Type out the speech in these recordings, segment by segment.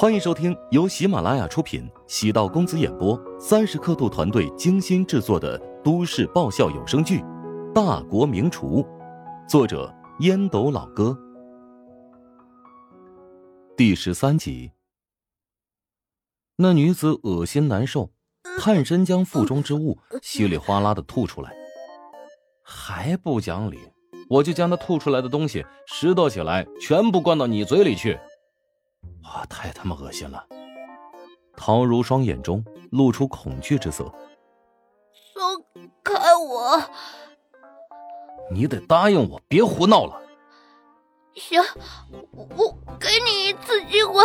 欢迎收听由喜马拉雅出品、喜道公子演播、三十刻度团队精心制作的都市爆笑有声剧《大国名厨》，作者烟斗老哥，第十三集。那女子恶心难受，探身将腹中之物稀里哗啦的吐出来，还不讲理，我就将她吐出来的东西拾掇起来，全部灌到你嘴里去。啊！太他妈恶心了！陶如霜眼中露出恐惧之色。松开我！你得答应我，别胡闹了。行，我给你一次机会。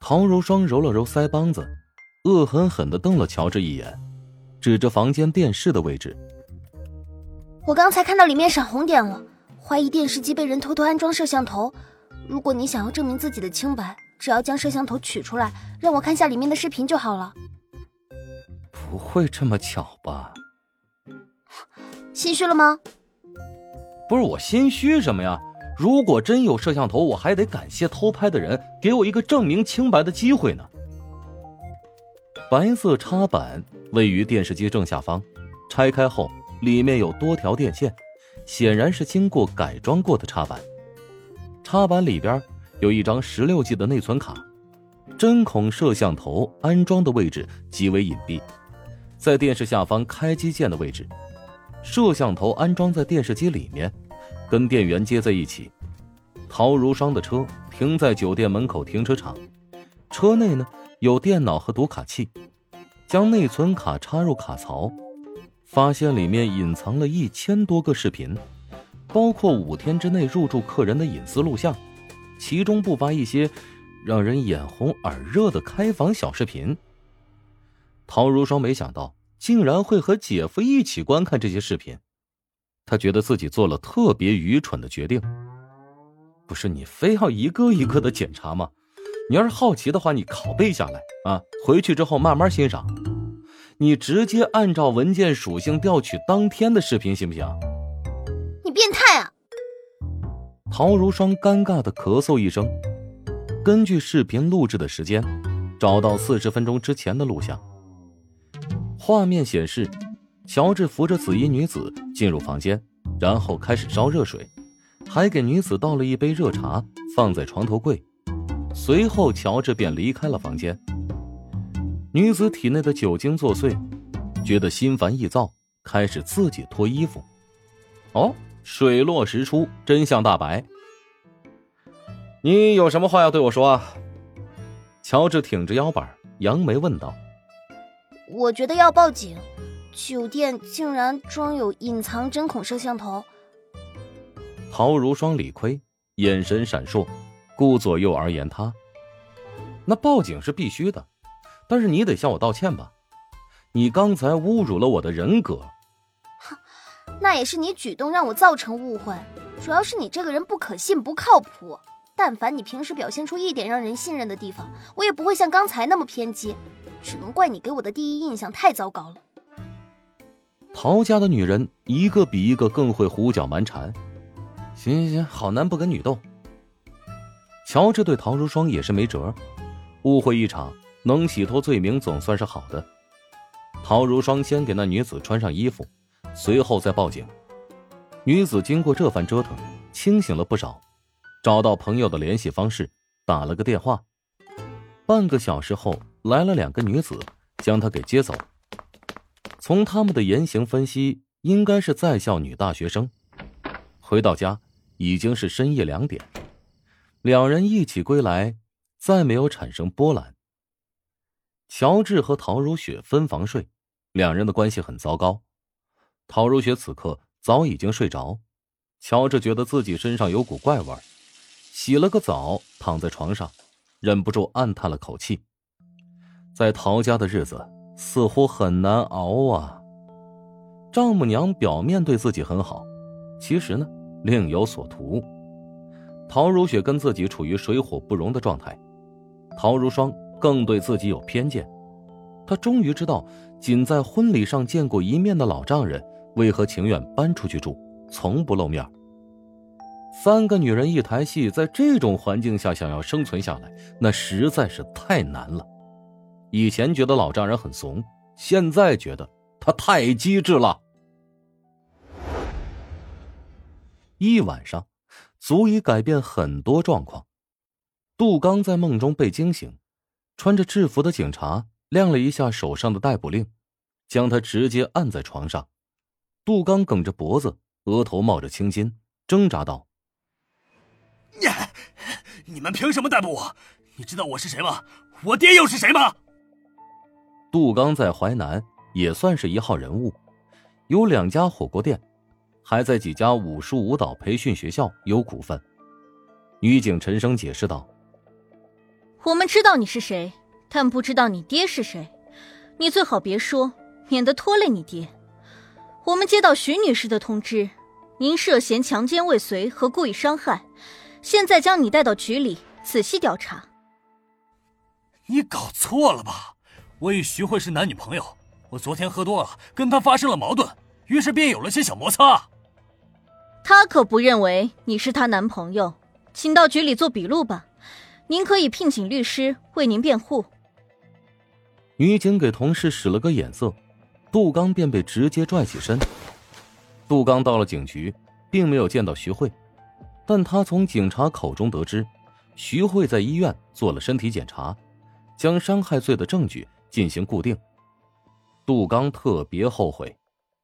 陶如霜揉了揉腮帮子，恶狠狠的瞪了乔治一眼，指着房间电视的位置。我刚才看到里面闪红点了，怀疑电视机被人偷偷安装摄像头。如果你想要证明自己的清白，只要将摄像头取出来，让我看下里面的视频就好了。不会这么巧吧？心虚了吗？不是我心虚什么呀？如果真有摄像头，我还得感谢偷拍的人，给我一个证明清白的机会呢。白色插板位于电视机正下方，拆开后里面有多条电线，显然是经过改装过的插板。插板里边有一张十六 G 的内存卡，针孔摄像头安装的位置极为隐蔽，在电视下方开机键的位置。摄像头安装在电视机里面，跟电源接在一起。陶如霜的车停在酒店门口停车场，车内呢有电脑和读卡器。将内存卡插入卡槽，发现里面隐藏了一千多个视频。包括五天之内入住客人的隐私录像，其中不乏一些让人眼红耳热的开房小视频。陶如霜没想到竟然会和姐夫一起观看这些视频，他觉得自己做了特别愚蠢的决定。不是你非要一个一个的检查吗？你要是好奇的话，你拷贝下来啊，回去之后慢慢欣赏。你直接按照文件属性调取当天的视频行不行？变态啊！陶如霜尴尬的咳嗽一声，根据视频录制的时间，找到四十分钟之前的录像。画面显示，乔治扶着紫衣女子进入房间，然后开始烧热水，还给女子倒了一杯热茶，放在床头柜。随后，乔治便离开了房间。女子体内的酒精作祟，觉得心烦意躁，开始自己脱衣服。哦。水落石出，真相大白。你有什么话要对我说啊？乔治挺着腰板，扬眉问道：“我觉得要报警，酒店竟然装有隐藏针孔摄像头。”陶如霜理亏，眼神闪烁，顾左右而言他：“那报警是必须的，但是你得向我道歉吧？你刚才侮辱了我的人格。”那也是你举动让我造成误会，主要是你这个人不可信不靠谱。但凡你平时表现出一点让人信任的地方，我也不会像刚才那么偏激。只能怪你给我的第一印象太糟糕了。陶家的女人一个比一个更会胡搅蛮缠。行行行，好男不跟女斗。乔治对陶如霜也是没辙，误会一场，能洗脱罪名总算是好的。陶如霜先给那女子穿上衣服。随后再报警，女子经过这番折腾，清醒了不少，找到朋友的联系方式，打了个电话。半个小时后，来了两个女子，将她给接走。从他们的言行分析，应该是在校女大学生。回到家，已经是深夜两点，两人一起归来，再没有产生波澜。乔治和陶如雪分房睡，两人的关系很糟糕。陶如雪此刻早已经睡着，乔治觉得自己身上有股怪味洗了个澡，躺在床上，忍不住暗叹了口气。在陶家的日子似乎很难熬啊。丈母娘表面对自己很好，其实呢另有所图。陶如雪跟自己处于水火不容的状态，陶如霜更对自己有偏见。她终于知道，仅在婚礼上见过一面的老丈人。为何情愿搬出去住，从不露面？三个女人一台戏，在这种环境下想要生存下来，那实在是太难了。以前觉得老丈人很怂，现在觉得他太机智了。一晚上，足以改变很多状况。杜刚在梦中被惊醒，穿着制服的警察亮了一下手上的逮捕令，将他直接按在床上。杜刚梗着脖子，额头冒着青筋，挣扎道：“你，你们凭什么逮捕我？你知道我是谁吗？我爹又是谁吗？”杜刚在淮南也算是一号人物，有两家火锅店，还在几家武术舞蹈培训学校有股份。女警陈生解释道：“我们知道你是谁，但不知道你爹是谁。你最好别说，免得拖累你爹。我们接到徐女士的通知，您涉嫌强奸未遂和故意伤害，现在将你带到局里仔细调查。”你搞错了吧？我与徐慧是男女朋友，我昨天喝多了，跟她发生了矛盾，于是便有了些小摩擦。她可不认为你是她男朋友，请到局里做笔录吧。您可以聘请律师为您辩护。女警给同事使了个眼色，杜刚便被直接拽起身。杜刚到了警局，并没有见到徐慧，但他从警察口中得知，徐慧在医院做了身体检查，将伤害罪的证据。进行固定。杜刚特别后悔，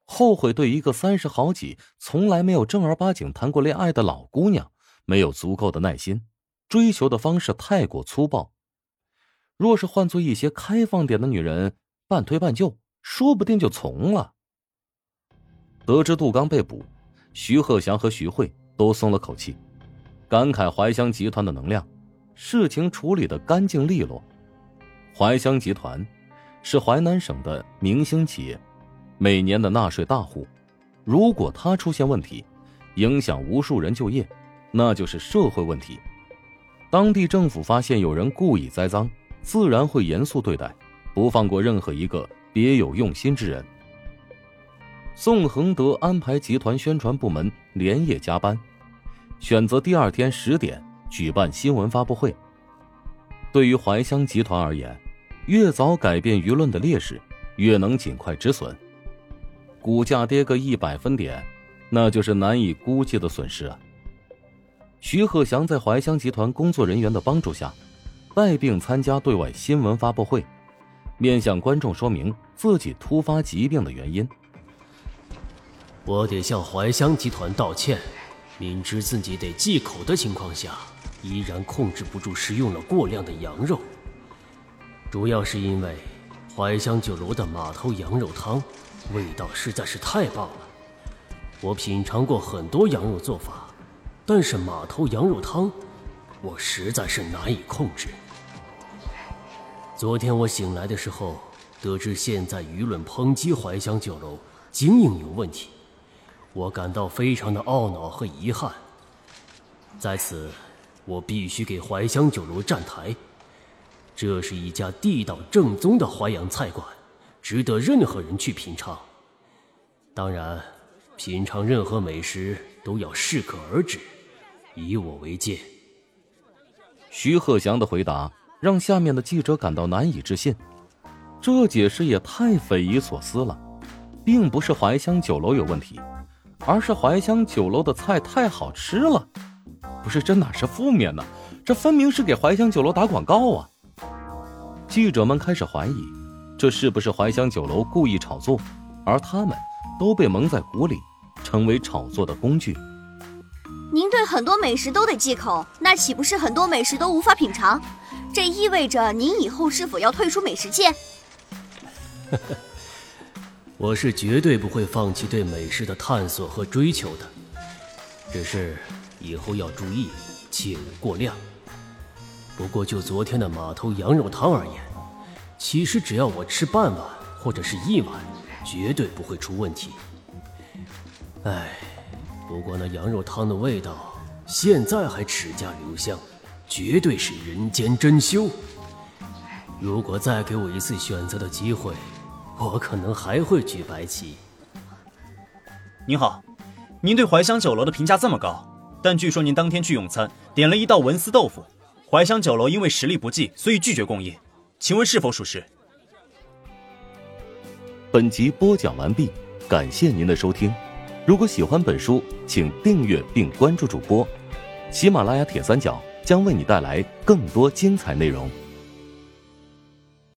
后悔对一个三十好几、从来没有正儿八经谈过恋爱的老姑娘没有足够的耐心，追求的方式太过粗暴。若是换做一些开放点的女人，半推半就，说不定就从了。得知杜刚被捕，徐鹤祥和徐慧都松了口气，感慨怀香集团的能量，事情处理的干净利落。怀香集团。是淮南省的明星企业，每年的纳税大户。如果他出现问题，影响无数人就业，那就是社会问题。当地政府发现有人故意栽赃，自然会严肃对待，不放过任何一个别有用心之人。宋恒德安排集团宣传部门连夜加班，选择第二天十点举办新闻发布会。对于怀香集团而言，越早改变舆论的劣势，越能尽快止损。股价跌个一百分点，那就是难以估计的损失啊！徐鹤祥在怀香集团工作人员的帮助下，带病参加对外新闻发布会，面向观众说明自己突发疾病的原因。我得向怀香集团道歉，明知自己得忌口的情况下，依然控制不住食用了过量的羊肉。主要是因为怀香酒楼的马头羊肉汤味道实在是太棒了。我品尝过很多羊肉做法，但是马头羊肉汤我实在是难以控制。昨天我醒来的时候，得知现在舆论抨击怀香酒楼经营有问题，我感到非常的懊恼和遗憾。在此，我必须给怀香酒楼站台。这是一家地道正宗的淮扬菜馆，值得任何人去品尝。当然，品尝任何美食都要适可而止，以我为戒。徐鹤祥的回答让下面的记者感到难以置信，这解释也太匪夷所思了。并不是怀香酒楼有问题，而是怀香酒楼的菜太好吃了。不是，这哪是负面呢？这分明是给怀香酒楼打广告啊！记者们开始怀疑，这是不是怀香酒楼故意炒作，而他们都被蒙在鼓里，成为炒作的工具。您对很多美食都得忌口，那岂不是很多美食都无法品尝？这意味着您以后是否要退出美食界？我是绝对不会放弃对美食的探索和追求的，只是以后要注意，切勿过量。不过就昨天的马头羊肉汤而言，其实只要我吃半碗或者是一碗，绝对不会出问题。唉，不过那羊肉汤的味道现在还齿颊留香，绝对是人间珍馐。如果再给我一次选择的机会，我可能还会举白旗。您好，您对怀香酒楼的评价这么高，但据说您当天去用餐，点了一道文思豆腐。怀香酒楼因为实力不济，所以拒绝供应，请问是否属实？本集播讲完毕，感谢您的收听。如果喜欢本书，请订阅并关注主播。喜马拉雅铁三角将为你带来更多精彩内容。